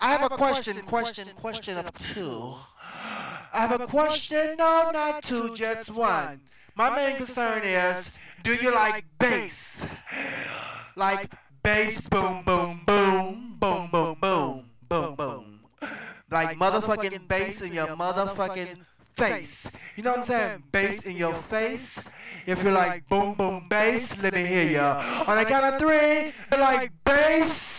I have a question, question, question of two. I have a question, no, not two, just one. My main concern is, do you like bass? Like bass, boom, boom, boom, boom, boom, boom, boom, boom. Like motherfucking bass in your motherfucking face. You know what I'm saying? Bass in your face. If you like boom, boom, bass, let me hear ya. On the count of three, you like bass.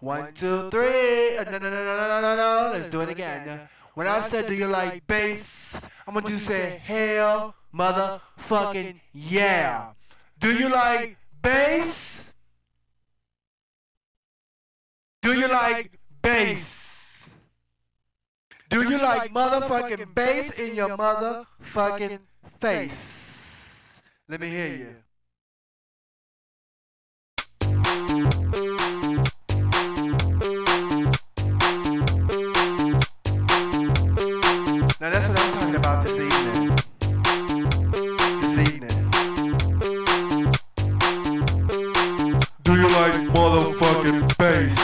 One, two, three. Uh, No, no, no, no, no, no, no, no. Let's do it again. When I said, do you like bass? I'm going to say, hell, motherfucking yeah. Do you like bass? Do you like bass? Do you like motherfucking bass in your motherfucking face? Let me hear you. space.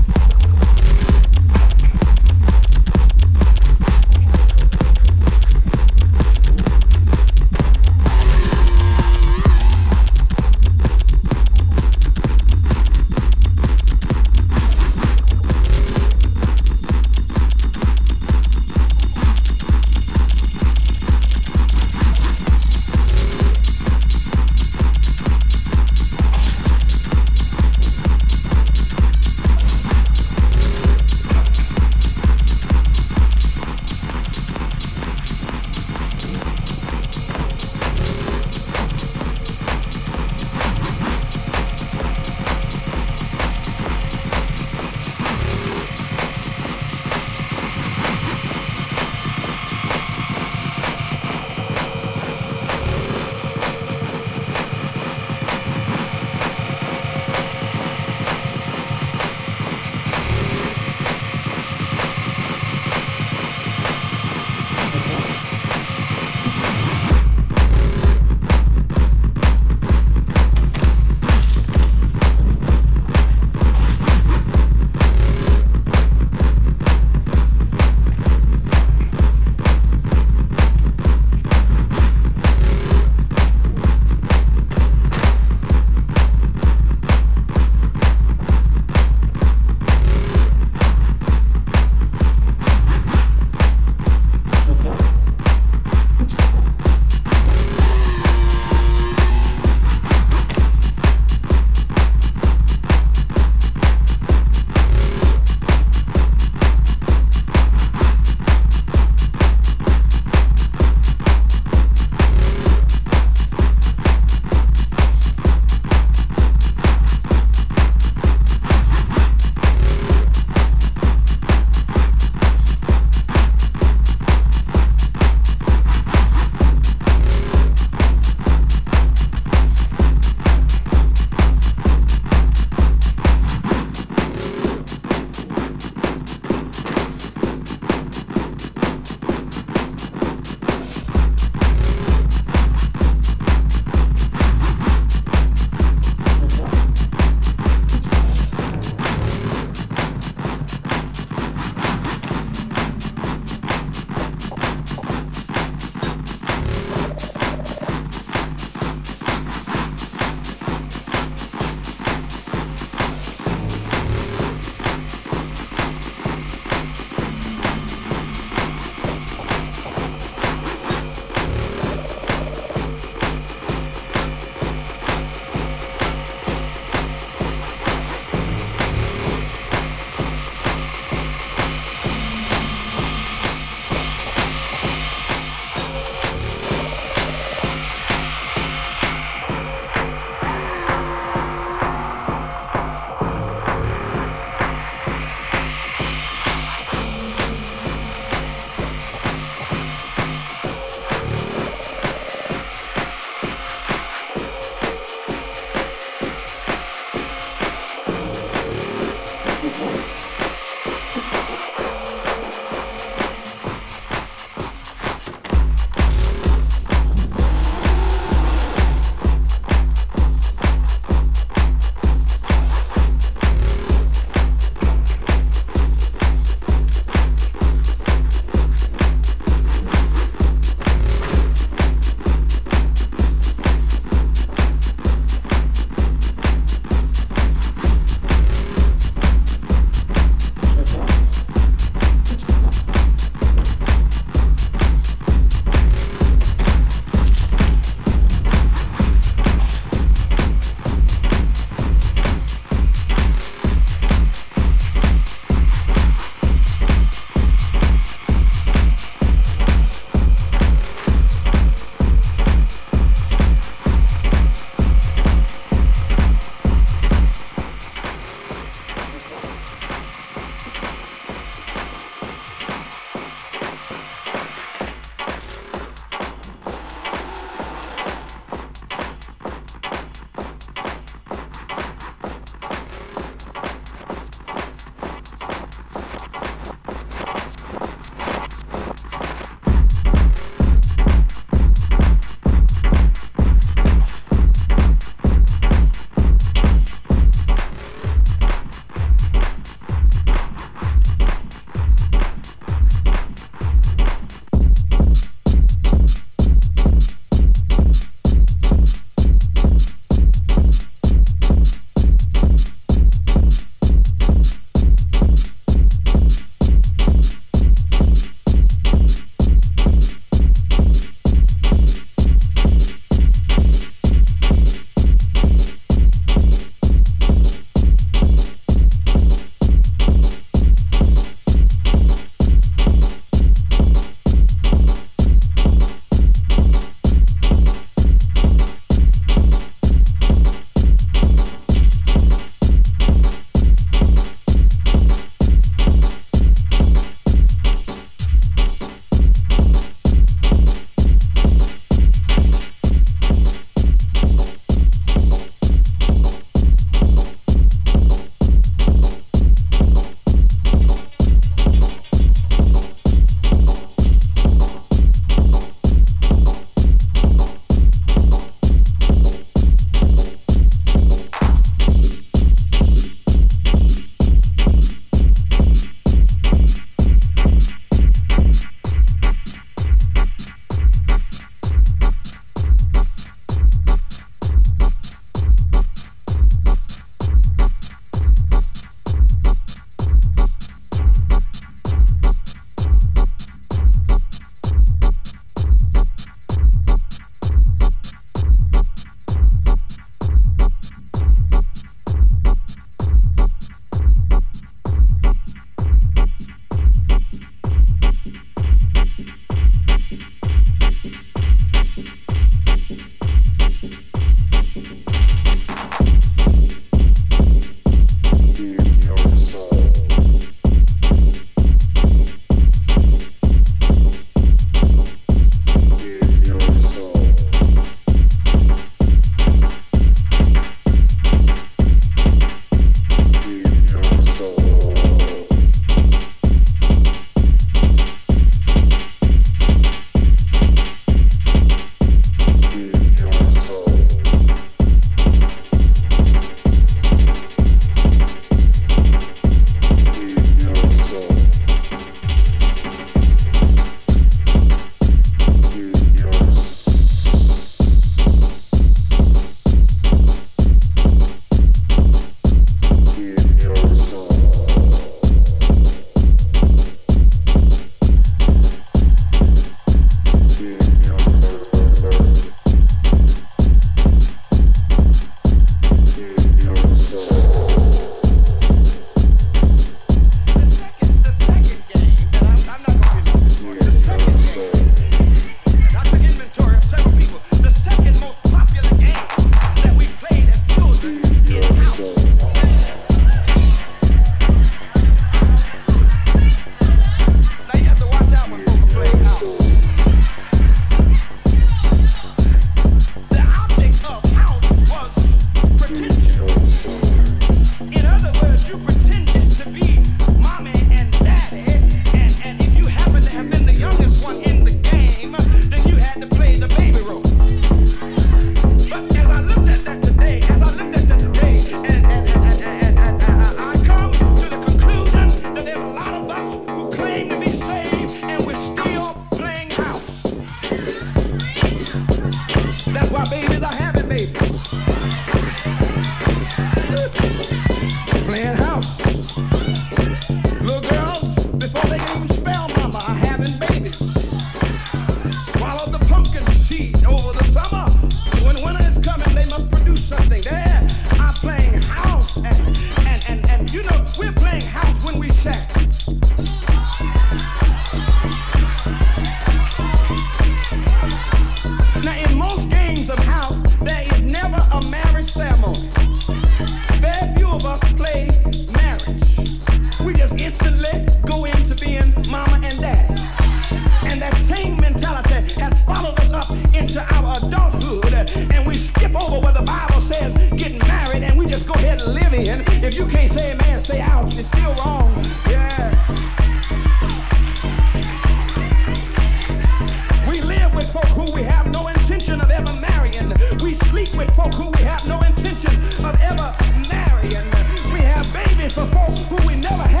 Who we never had